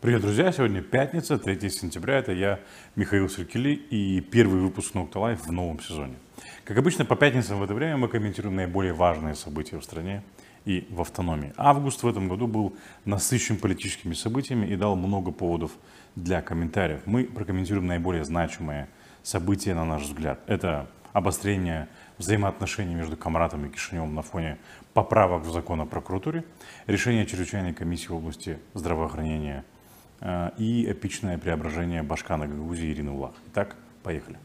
Привет, друзья! Сегодня пятница, 3 сентября. Это я, Михаил Серкели, и первый выпуск Nocta Life в новом сезоне. Как обычно, по пятницам в это время мы комментируем наиболее важные события в стране и в автономии. Август в этом году был насыщен политическими событиями и дал много поводов для комментариев. Мы прокомментируем наиболее значимые события, на наш взгляд. Это обострение взаимоотношений между Камратом и Кишиневым на фоне поправок в закон о прокуратуре, решение чрезвычайной комиссии в области здравоохранения – и эпичное преображение Башкана Гагаузии Ирины Улах. Итак, поехали.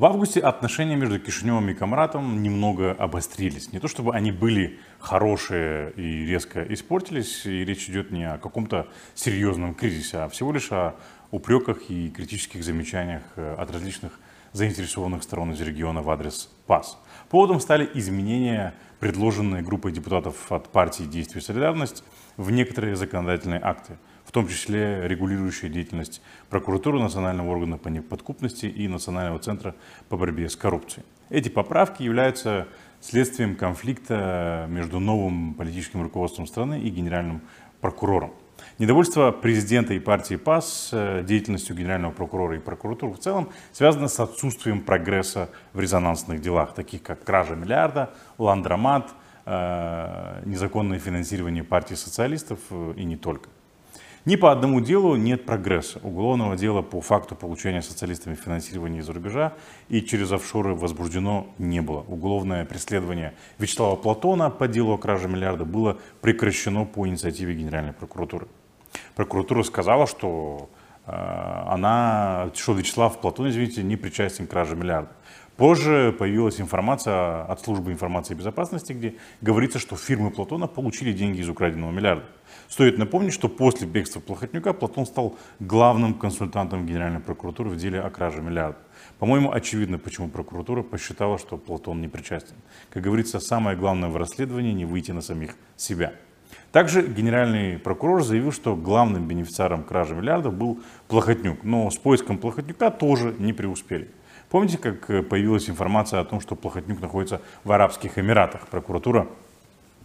В августе отношения между Кишиневым и Камратом немного обострились. Не то чтобы они были хорошие и резко испортились, и речь идет не о каком-то серьезном кризисе, а всего лишь о упреках и критических замечаниях э, от различных заинтересованных сторон из региона в адрес ПАС. Поводом стали изменения, предложенные группой депутатов от партии «Действие и солидарность» в некоторые законодательные акты, в том числе регулирующие деятельность прокуратуры, Национального органа по неподкупности и Национального центра по борьбе с коррупцией. Эти поправки являются следствием конфликта между новым политическим руководством страны и генеральным прокурором. Недовольство президента и партии ПАС э, деятельностью генерального прокурора и прокуратуры в целом связано с отсутствием прогресса в резонансных делах, таких как кража миллиарда, ландромат, э, незаконное финансирование партии социалистов э, и не только. Ни по одному делу нет прогресса. Уголовного дела по факту получения социалистами финансирования из-за рубежа и через офшоры возбуждено не было. Уголовное преследование Вячеслава Платона по делу о краже миллиарда было прекращено по инициативе Генеральной прокуратуры. Прокуратура сказала, что э, она, что Вячеслав Платон, извините, не причастен к краже миллиарда. Позже появилась информация от службы информации и безопасности, где говорится, что фирмы Платона получили деньги из украденного миллиарда. Стоит напомнить, что после бегства Плохотнюка Платон стал главным консультантом Генеральной прокуратуры в деле о краже миллиарда. По-моему, очевидно, почему прокуратура посчитала, что Платон не причастен. Как говорится, самое главное в расследовании не выйти на самих себя. Также генеральный прокурор заявил, что главным бенефициаром кражи миллиардов был Плохотнюк, но с поиском Плохотнюка тоже не преуспели. Помните, как появилась информация о том, что Плохотнюк находится в Арабских Эмиратах? Прокуратура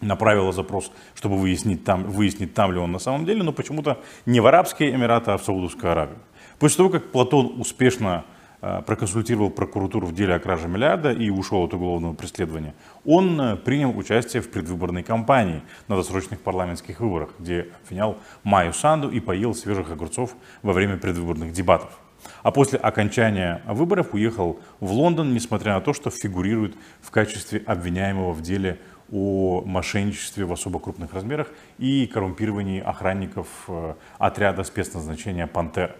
направила запрос, чтобы выяснить там, выяснить, там ли он на самом деле, но почему-то не в Арабские Эмираты, а в Саудовскую Аравию. После того, как Платон успешно Э, проконсультировал прокуратуру в деле о краже миллиарда и ушел от уголовного преследования, он э, принял участие в предвыборной кампании на досрочных парламентских выборах, где обвинял Майю Санду и поел свежих огурцов во время предвыборных дебатов. А после окончания выборов уехал в Лондон, несмотря на то, что фигурирует в качестве обвиняемого в деле о мошенничестве в особо крупных размерах и коррумпировании охранников э, отряда спецназначения «Пантера».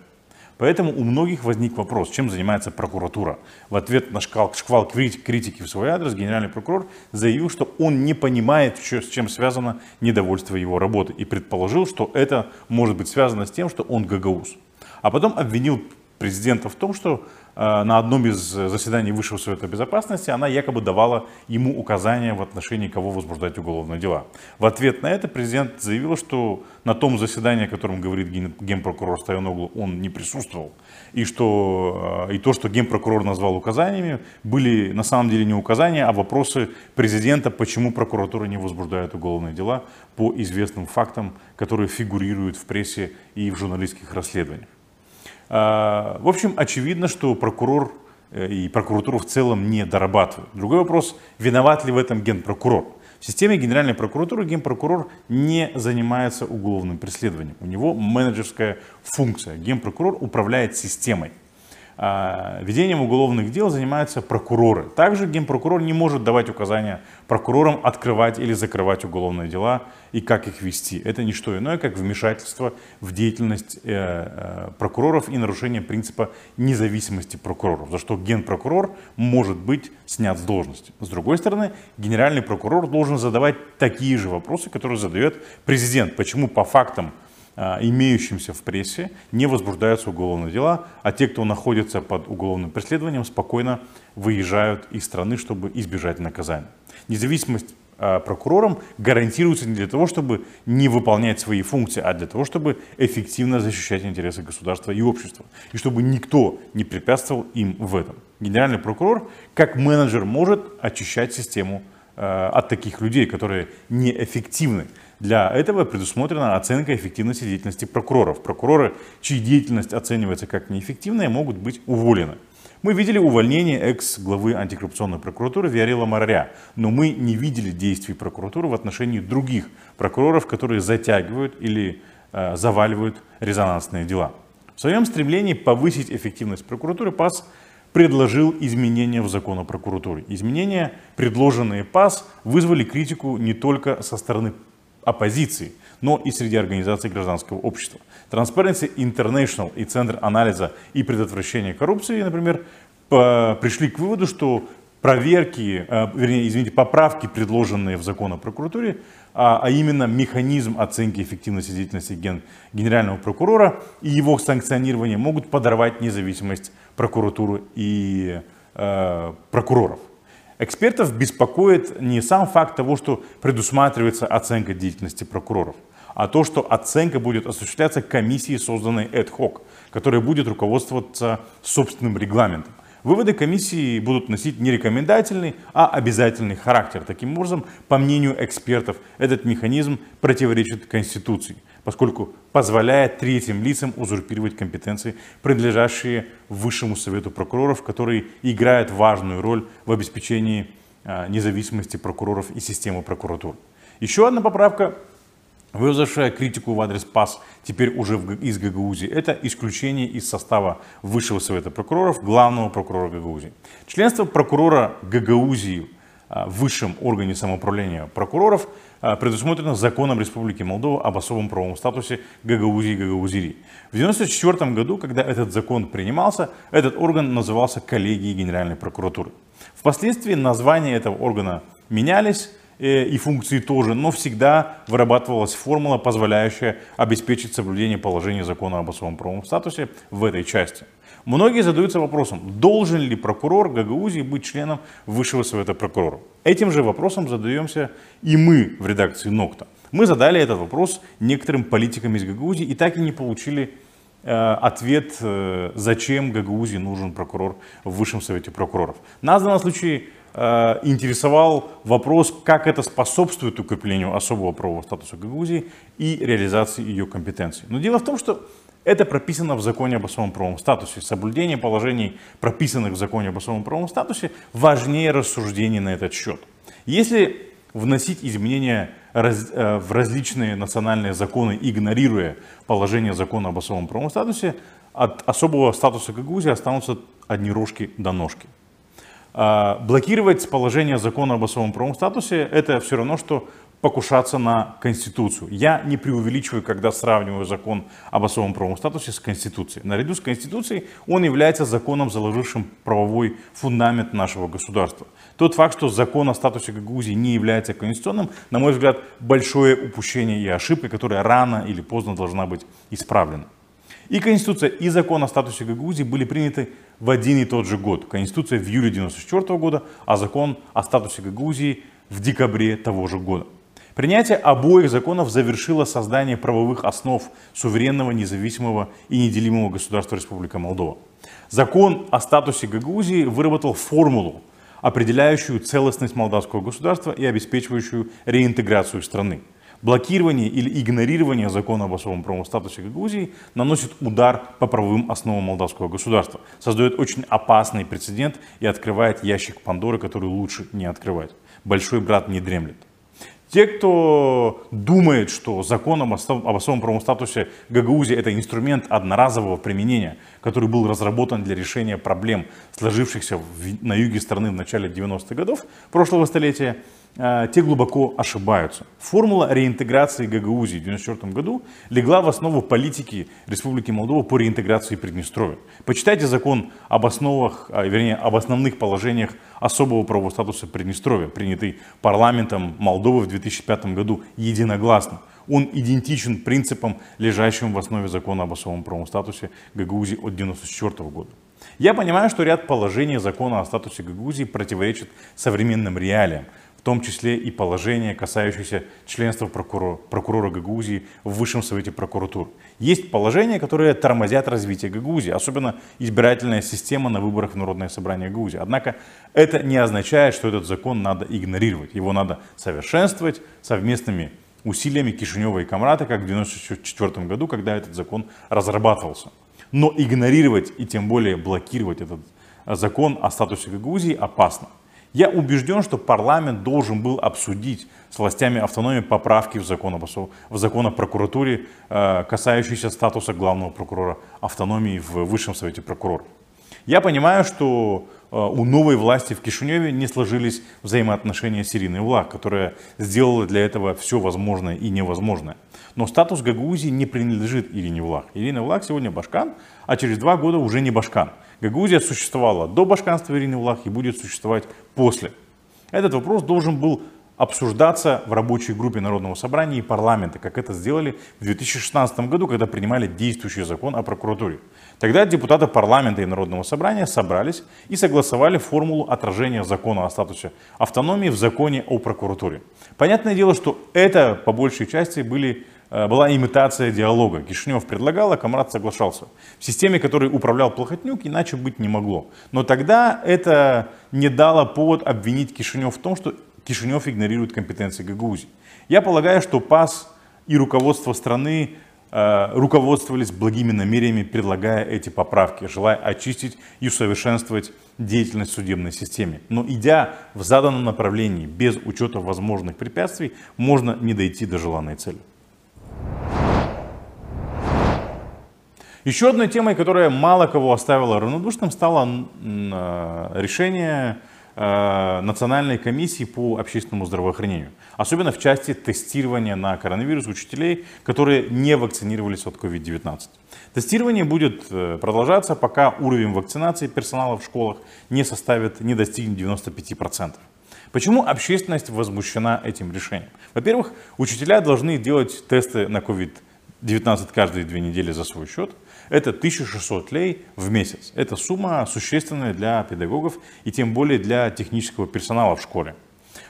Поэтому у многих возник вопрос, чем занимается прокуратура. В ответ на шквал, шквал критики в свой адрес генеральный прокурор заявил, что он не понимает, с чем связано недовольство его работы, и предположил, что это может быть связано с тем, что он гагауз. А потом обвинил президента в том, что на одном из заседаний Высшего Совета Безопасности она якобы давала ему указания в отношении кого возбуждать уголовные дела. В ответ на это президент заявил, что на том заседании, о котором говорит генпрокурор Стояноглу, он не присутствовал. И, что, э, и то, что генпрокурор назвал указаниями, были на самом деле не указания, а вопросы президента, почему прокуратура не возбуждает уголовные дела по известным фактам, которые фигурируют в прессе и в журналистских расследованиях. А, в общем, очевидно, что прокурор э, и прокуратура в целом не дорабатывают. Другой вопрос, виноват ли в этом генпрокурор? В системе Генеральной прокуратуры генпрокурор не занимается уголовным преследованием. У него менеджерская функция. Генпрокурор управляет системой. А, ведением уголовных дел занимаются прокуроры. Также генпрокурор не может давать указания прокурорам открывать или закрывать уголовные дела и как их вести. Это не что иное, как вмешательство в деятельность э, э, прокуроров и нарушение принципа независимости прокуроров, за что генпрокурор может быть снят с должности. С другой стороны, генеральный прокурор должен задавать такие же вопросы, которые задает президент. Почему по фактам имеющимся в прессе, не возбуждаются уголовные дела, а те, кто находится под уголовным преследованием, спокойно выезжают из страны, чтобы избежать наказания. Независимость а, прокурорам гарантируется не для того, чтобы не выполнять свои функции, а для того, чтобы эффективно защищать интересы государства и общества, и чтобы никто не препятствовал им в этом. Генеральный прокурор, как менеджер, может очищать систему от таких людей, которые неэффективны. Для этого предусмотрена оценка эффективности деятельности прокуроров. Прокуроры, чьи деятельность оценивается как неэффективная, могут быть уволены. Мы видели увольнение экс-главы антикоррупционной прокуратуры Виарила Мараря, но мы не видели действий прокуратуры в отношении других прокуроров, которые затягивают или э, заваливают резонансные дела. В своем стремлении повысить эффективность прокуратуры ПАС предложил изменения в закон о прокуратуре. Изменения, предложенные ПАС, вызвали критику не только со стороны оппозиции, но и среди организаций гражданского общества. Transparency International и Центр анализа и предотвращения коррупции, например, пришли к выводу, что проверки, э, вернее, извините, поправки, предложенные в закон о прокуратуре, а, а именно механизм оценки эффективности деятельности ген, генерального прокурора и его санкционирование могут подорвать независимость прокуратуры и э, прокуроров. Экспертов беспокоит не сам факт того, что предусматривается оценка деятельности прокуроров, а то, что оценка будет осуществляться комиссией, созданной ad hoc, которая будет руководствоваться собственным регламентом. Выводы комиссии будут носить не рекомендательный, а обязательный характер. Таким образом, по мнению экспертов, этот механизм противоречит Конституции поскольку позволяет третьим лицам узурпировать компетенции, принадлежащие Высшему Совету прокуроров, который играет важную роль в обеспечении а, независимости прокуроров и системы прокуратур. Еще одна поправка, вызвавшая критику в адрес ПАС, теперь уже из Гагаузии, это исключение из состава Высшего Совета прокуроров главного прокурора Гагаузии. Членство прокурора Гагаузии в высшем органе самоуправления прокуроров – а, предусмотрено законом Республики Молдова об особом правовом статусе Гагаузии и Гагаузири. В 1994 году, когда этот закон принимался, этот орган назывался коллегией Генеральной прокуратуры. Впоследствии названия этого органа менялись, и функции тоже, но всегда вырабатывалась формула, позволяющая обеспечить соблюдение положения закона об особом правовом статусе в этой части. Многие задаются вопросом, должен ли прокурор Гагаузии быть членом Высшего Совета прокуроров. Этим же вопросом задаемся и мы в редакции Нокта. Мы задали этот вопрос некоторым политикам из Гагаузии и так и не получили э, ответ, э, зачем Гагаузии нужен прокурор в Высшем Совете прокуроров. Нас в данном случае э, интересовал вопрос, как это способствует укреплению особого правового статуса Гагаузии и реализации ее компетенций. Но дело в том, что это прописано в законе об особом правовом статусе. Соблюдение положений, прописанных в законе об особом правовом статусе, важнее рассуждений на этот счет. Если вносить изменения э, в различные национальные законы, игнорируя положение закона об особом правовом статусе, от особого статуса Гагаузии останутся одни рожки до ножки. А, блокировать положение закона об особом правовом статусе – это все равно, что покушаться на Конституцию. Я не преувеличиваю, когда сравниваю закон об особом правовом статусе с Конституцией. Наряду с Конституцией он является законом, заложившим правовой фундамент нашего государства. Тот факт, что закон о статусе Гагаузии не является конституционным, на мой взгляд, большое упущение и ошибка, которая рано или поздно должна быть исправлена. И Конституция, и закон о статусе Гагаузии были приняты в один и тот же год. Конституция в июле 1994 года, а закон о статусе Гагаузии в декабре того же года. Принятие обоих законов завершило создание правовых основ суверенного, независимого и неделимого государства Республика Молдова. Закон о статусе Гагаузии выработал формулу, определяющую целостность молдавского государства и обеспечивающую реинтеграцию страны. Блокирование или игнорирование закона об особом правовом статусе Гагаузии наносит удар по правовым основам молдавского государства, создает очень опасный прецедент и открывает ящик Пандоры, который лучше не открывать. Большой брат не дремлет. Те, кто думает, что закон об особом правовом статусе Гагаузии это инструмент одноразового применения, который был разработан для решения проблем, сложившихся на юге страны в начале 90-х годов прошлого столетия, э, те глубоко ошибаются. Формула реинтеграции Гагаузии в 1994 году легла в основу политики Республики Молдова по реинтеграции Приднестровья. Почитайте закон об основах, а, вернее, об основных положениях особого правового статуса Приднестровья, принятый парламентом Молдовы в 2005 году единогласно. Он идентичен принципам, лежащим в основе закона об особом правовом статусе Гагаузии от 1994 года. Я понимаю, что ряд положений закона о статусе Гагаузии противоречит современным реалиям, том числе и положения, касающиеся членства прокурора, прокурора Гагаузии в Высшем Совете прокуратур. Есть положения, которые тормозят развитие Гагаузии, особенно избирательная система на выборах в Народное собрание Гагаузии. Однако это не означает, что этот закон надо игнорировать. Его надо совершенствовать совместными усилиями Кишинева и Камрата, как в 1994 году, когда этот закон разрабатывался. Но игнорировать и тем более блокировать этот закон о статусе Гагаузии опасно. Я убежден, что парламент должен был обсудить с властями автономии поправки в закон, в закон о прокуратуре, э, касающиеся статуса главного прокурора автономии в Высшем Совете прокуроров. Я понимаю, что э, у новой власти в Кишиневе не сложились взаимоотношения с Ириной Влах, которая сделала для этого все возможное и невозможное. Но статус Гагаузии не принадлежит Ирине Влах. Ирина Влах сегодня башкан, а через два года уже не башкан. Гагаузия существовала до башканства Ирины Влах и будет существовать после. Этот вопрос должен был обсуждаться в рабочей группе Народного собрания и парламента, как это сделали в 2016 году, когда принимали действующий закон о прокуратуре. Тогда депутаты парламента и Народного собрания собрались и согласовали формулу отражения закона о статусе автономии в законе о прокуратуре. Понятное дело, что это по большей части были была имитация диалога. Кишинев предлагал, а Камрад соглашался. В системе, которой управлял Плохотнюк, иначе быть не могло. Но тогда это не дало повод обвинить Кишинев в том, что Кишинев игнорирует компетенции Гагаузии. Я полагаю, что ПАС и руководство страны э, руководствовались благими намерениями, предлагая эти поправки, желая очистить и усовершенствовать деятельность судебной системы. Но идя в заданном направлении, без учета возможных препятствий, можно не дойти до желанной цели. Еще одной темой, которая мало кого оставила равнодушным, стало э, решение э, Национальной комиссии по общественному здравоохранению. Особенно в части тестирования на коронавирус учителей, которые не вакцинировались от COVID-19. Тестирование будет э, продолжаться, пока уровень вакцинации персонала в школах не составит, не достигнет 95%. Почему общественность возмущена этим решением? Во-первых, учителя должны делать тесты на COVID-19 каждые две недели за свой счет – это 1600 лей в месяц. Это сумма существенная для педагогов и тем более для технического персонала в школе.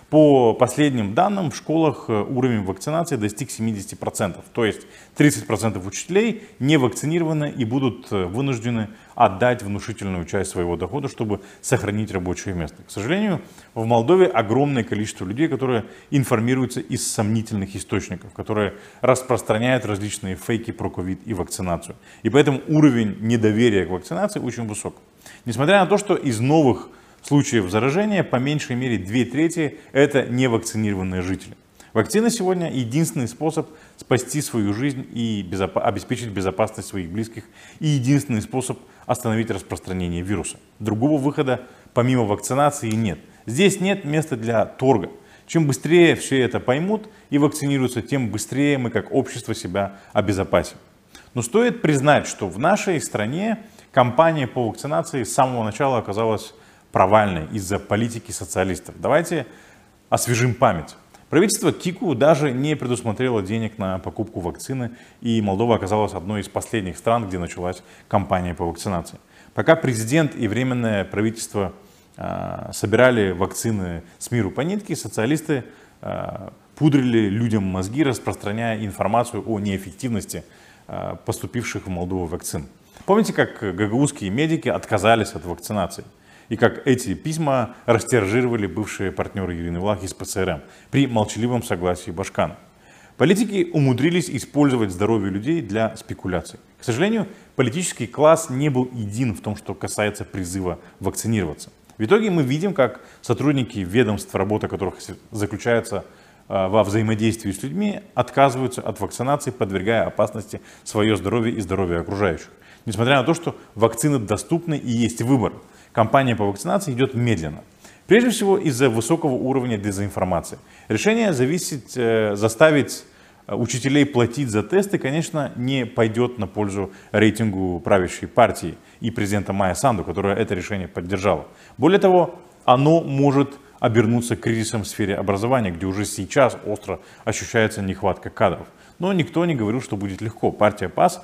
По последним данным, в школах э, уровень вакцинации достиг 70%. То есть 30% учителей не вакцинированы и будут э, вынуждены отдать внушительную часть своего дохода, чтобы сохранить рабочее место. К сожалению, в Молдове огромное количество людей, которые информируются из сомнительных источников, которые распространяют различные фейки про ковид и вакцинацию. И поэтому уровень недоверия к вакцинации очень высок. Несмотря на то, что из новых случаев заражения по меньшей мере две трети это невакцинированные жители. Вакцина сегодня единственный способ спасти свою жизнь и безоп... обеспечить безопасность своих близких и единственный способ остановить распространение вируса. Другого выхода помимо вакцинации нет. Здесь нет места для торга. Чем быстрее все это поймут и вакцинируются, тем быстрее мы как общество себя обезопасим. Но стоит признать, что в нашей стране кампания по вакцинации с самого начала оказалась провальной из-за политики социалистов. Давайте освежим память. Правительство Кику даже не предусмотрело денег на покупку вакцины, и Молдова оказалась одной из последних стран, где началась кампания по вакцинации. Пока президент и временное правительство э, собирали вакцины с миру по нитке, социалисты э, пудрили людям мозги, распространяя информацию о неэффективности э, поступивших в Молдову вакцин. Помните, как гагаузские медики отказались от вакцинации? И как эти письма растиражировали бывшие партнеры Ирины Влах из ПЦРМ при молчаливом согласии Башкана. Политики умудрились использовать здоровье людей для спекуляций. К сожалению, политический класс не был един в том, что касается призыва вакцинироваться. В итоге мы видим, как сотрудники ведомств, работа которых заключается а, во взаимодействии с людьми, отказываются от вакцинации, подвергая опасности свое здоровье и здоровье окружающих. Несмотря на то, что вакцины доступны и есть выбор кампания по вакцинации идет медленно. Прежде всего из-за высокого уровня дезинформации. Решение зависит, э, заставить э, учителей платить за тесты, конечно, не пойдет на пользу рейтингу правящей партии и президента Майя Санду, которая это решение поддержала. Более того, оно может обернуться кризисом в сфере образования, где уже сейчас остро ощущается нехватка кадров. Но никто не говорил, что будет легко. Партия ПАС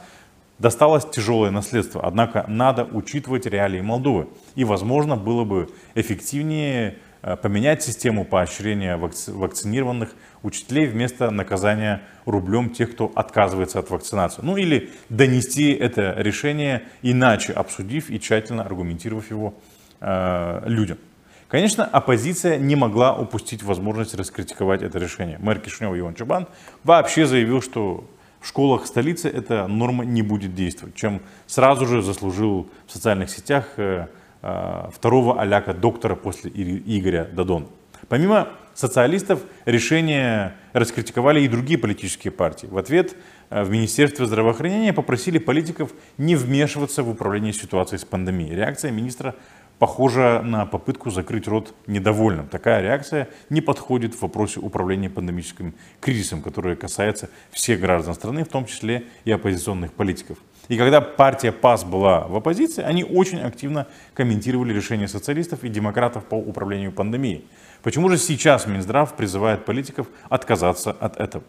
досталось тяжелое наследство. Однако надо учитывать реалии Молдовы. И, возможно, было бы эффективнее э, поменять систему поощрения вакцинированных учителей вместо наказания рублем тех, кто отказывается от вакцинации. Ну или донести это решение иначе, обсудив и тщательно аргументировав его э, людям. Конечно, оппозиция не могла упустить возможность раскритиковать это решение. Мэр Кишинева Иван Чубан вообще заявил, что в школах столицы эта норма не будет действовать, чем сразу же заслужил в социальных сетях э, э, второго аляка доктора после Игоря Дадона. Помимо социалистов, решение раскритиковали и другие политические партии. В ответ э, в Министерстве здравоохранения попросили политиков не вмешиваться в управление ситуацией с пандемией. Реакция министра похожа на попытку закрыть рот недовольным. Такая реакция не подходит в вопросе управления пандемическим кризисом, который касается всех граждан страны, в том числе и оппозиционных политиков. И когда партия ПАС была в оппозиции, они очень активно комментировали решения социалистов и демократов по управлению пандемией. Почему же сейчас Минздрав призывает политиков отказаться от этого?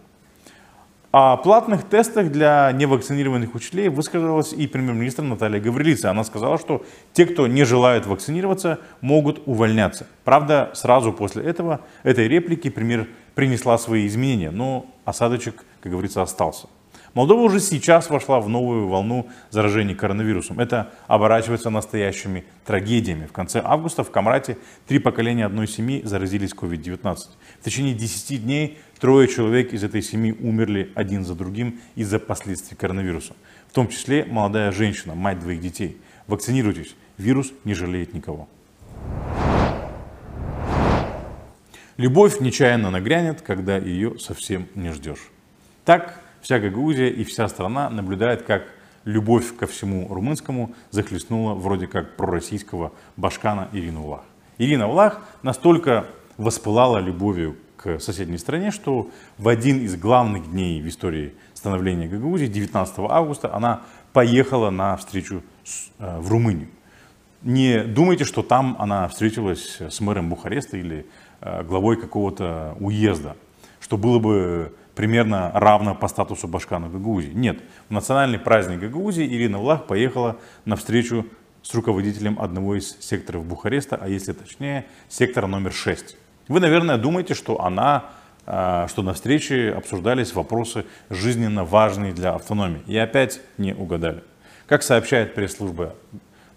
О платных тестах для невакцинированных учителей высказалась и премьер-министр Наталья Гаврилица. Она сказала, что те, кто не желает вакцинироваться, могут увольняться. Правда, сразу после этого, этой реплики, премьер принесла свои изменения, но осадочек, как говорится, остался. Молдова уже сейчас вошла в новую волну заражений коронавирусом. Это оборачивается настоящими трагедиями. В конце августа в Камрате три поколения одной семьи заразились COVID-19. В течение 10 дней трое человек из этой семьи умерли один за другим из-за последствий коронавируса. В том числе молодая женщина, мать двоих детей. Вакцинируйтесь, вирус не жалеет никого. Любовь нечаянно нагрянет, когда ее совсем не ждешь. Так вся Гагаузия и вся страна наблюдает, как любовь ко всему румынскому захлестнула вроде как пророссийского башкана Ирину Влах. Ирина Влах настолько воспылала любовью к соседней стране, что в один из главных дней в истории становления Гагаузии, 19 августа, она поехала на встречу с, э, в Румынию. Не думайте, что там она встретилась с мэром Бухареста или э, главой какого-то уезда, что было бы примерно равно по статусу Башкана Гагаузии. Нет, в национальный праздник Гагаузии Ирина Влах поехала на встречу с руководителем одного из секторов Бухареста, а если точнее, сектора номер 6. Вы, наверное, думаете, что она, э, что на встрече обсуждались вопросы жизненно важные для автономии. И опять не угадали. Как сообщает пресс-служба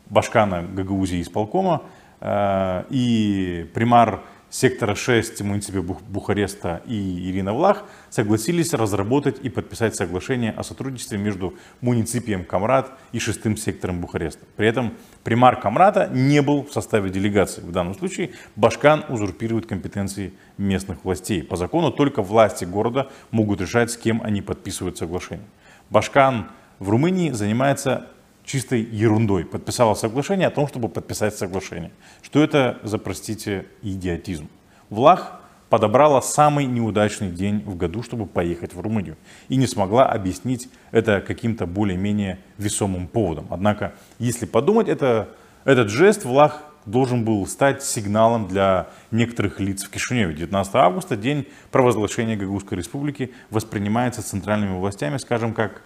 Башкана Гагаузии исполкома э, и примар сектора 6 муниципе Бухареста и Ирина Влах согласились разработать и подписать соглашение о сотрудничестве между муниципием Камрад и шестым сектором Бухареста. При этом примар Камрата не был в составе делегации. В данном случае Башкан узурпирует компетенции местных властей. По закону только власти города могут решать, с кем они подписывают соглашение. Башкан в Румынии занимается чистой ерундой. Подписала соглашение о том, чтобы подписать соглашение. Что это за, простите, идиотизм? Влах подобрала самый неудачный день в году, чтобы поехать в Румынию. И не смогла объяснить это каким-то более-менее весомым поводом. Однако, если подумать, это, этот жест Влах должен был стать сигналом для некоторых лиц в Кишиневе. 19 августа, день провозглашения Гагаузской республики, воспринимается центральными властями, скажем, как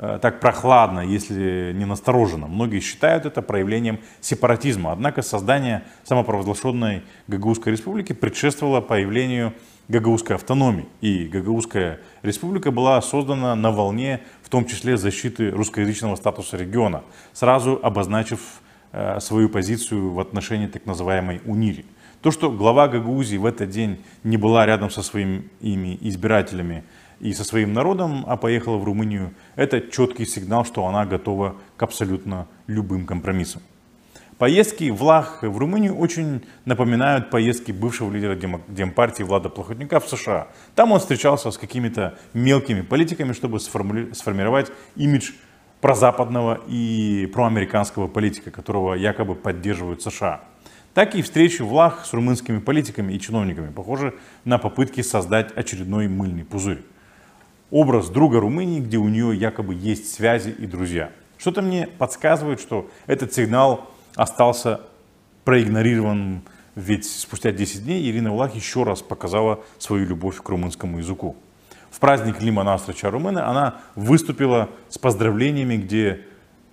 так прохладно, если не настороженно. Многие считают это проявлением сепаратизма. Однако создание самопровозглашенной Гагаузской республики предшествовало появлению Гагаузской автономии. И Гагаузская республика была создана на волне, в том числе защиты русскоязычного статуса региона, сразу обозначив э, свою позицию в отношении так называемой УНИРИ. То, что глава Гагаузии в этот день не была рядом со своими избирателями, и со своим народом, а поехала в Румынию, это четкий сигнал, что она готова к абсолютно любым компромиссам. Поездки Влах в Румынию очень напоминают поездки бывшего лидера Демпартии Влада Плохотника в США. Там он встречался с какими-то мелкими политиками, чтобы сформировать имидж прозападного и проамериканского политика, которого якобы поддерживают США. Так и встречи Влах с румынскими политиками и чиновниками похожи на попытки создать очередной мыльный пузырь образ друга Румынии, где у нее якобы есть связи и друзья. Что-то мне подсказывает, что этот сигнал остался проигнорирован, ведь спустя 10 дней Ирина Улах еще раз показала свою любовь к румынскому языку. В праздник Лима Настрача Румына она выступила с поздравлениями, где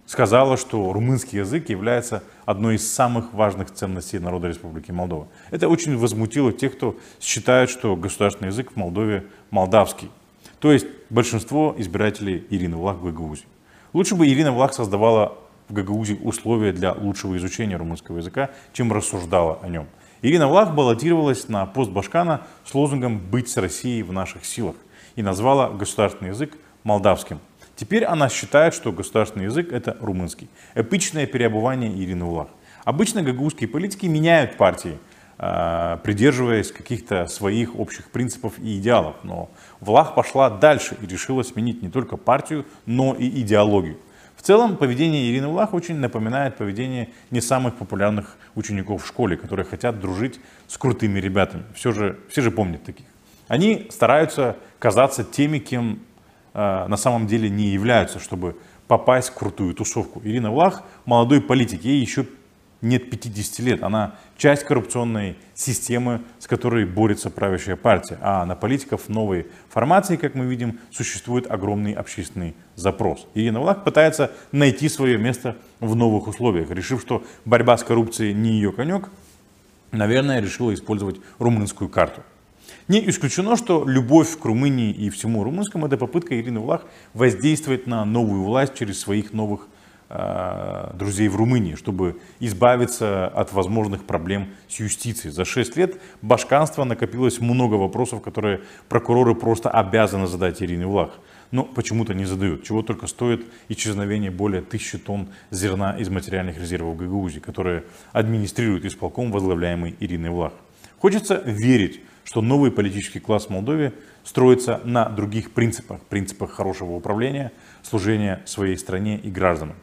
сказала, что румынский язык является одной из самых важных ценностей народа Республики Молдова. Это очень возмутило тех, кто считает, что государственный язык в Молдове молдавский. То есть большинство избирателей Ирины Влах в Гагаузии. Лучше бы Ирина Влах создавала в Гагаузии условия для лучшего изучения румынского языка, чем рассуждала о нем. Ирина Влах баллотировалась на пост Башкана с лозунгом «Быть с Россией в наших силах» и назвала государственный язык молдавским. Теперь она считает, что государственный язык – это румынский. Эпичное переобувание Ирины Влах. Обычно гагаузские политики меняют партии, придерживаясь каких-то своих общих принципов и идеалов. Но Влах пошла дальше и решила сменить не только партию, но и идеологию. В целом, поведение Ирины Влах очень напоминает поведение не самых популярных учеников в школе, которые хотят дружить с крутыми ребятами. Все же, все же помнят таких. Они стараются казаться теми, кем э, на самом деле не являются, чтобы попасть в крутую тусовку. Ирина Влах молодой политик, ей еще нет 50 лет. Она часть коррупционной системы, с которой борется правящая партия. А на политиков новой формации, как мы видим, существует огромный общественный запрос. Ирина Влах пытается найти свое место в новых условиях. Решив, что борьба с коррупцией не ее конек, наверное, решила использовать румынскую карту. Не исключено, что любовь к Румынии и всему румынскому – это попытка Ирины Влах воздействовать на новую власть через своих новых друзей в Румынии, чтобы избавиться от возможных проблем с юстицией. За 6 лет башканства накопилось много вопросов, которые прокуроры просто обязаны задать Ирине Влах. Но почему-то не задают. Чего только стоит исчезновение более тысячи тонн зерна из материальных резервов Гагаузии, которые администрирует исполком, возглавляемый Ириной Влах. Хочется верить, что новый политический класс в Молдове строится на других принципах. Принципах хорошего управления, служения своей стране и гражданам.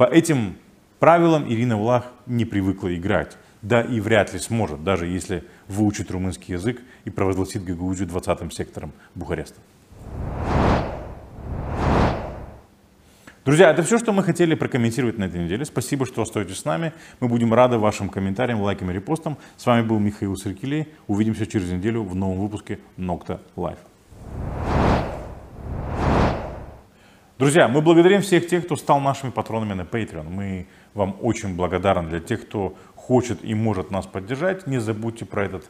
По этим правилам Ирина Влах не привыкла играть. Да и вряд ли сможет, даже если выучит румынский язык и провозгласит Гагаузию 20-м сектором Бухареста. Друзья, это все, что мы хотели прокомментировать на этой неделе. Спасибо, что остаетесь с нами. Мы будем рады вашим комментариям, лайкам и репостам. С вами был Михаил Саркилей. Увидимся через неделю в новом выпуске Nokta Live. Друзья, мы благодарим всех тех, кто стал нашими патронами на Patreon. Мы вам очень благодарны. Для тех, кто хочет и может нас поддержать, не забудьте про этот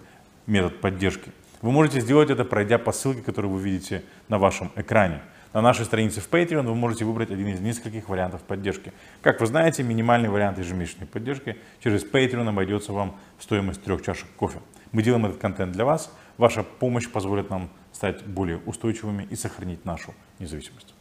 метод поддержки. Вы можете сделать это, пройдя по ссылке, которую вы видите на вашем экране. На нашей странице в Patreon вы можете выбрать один из нескольких вариантов поддержки. Как вы знаете, минимальный вариант ежемесячной поддержки через Patreon обойдется вам в стоимость трех чашек кофе. Мы делаем этот контент для вас. Ваша помощь позволит нам стать более устойчивыми и сохранить нашу независимость.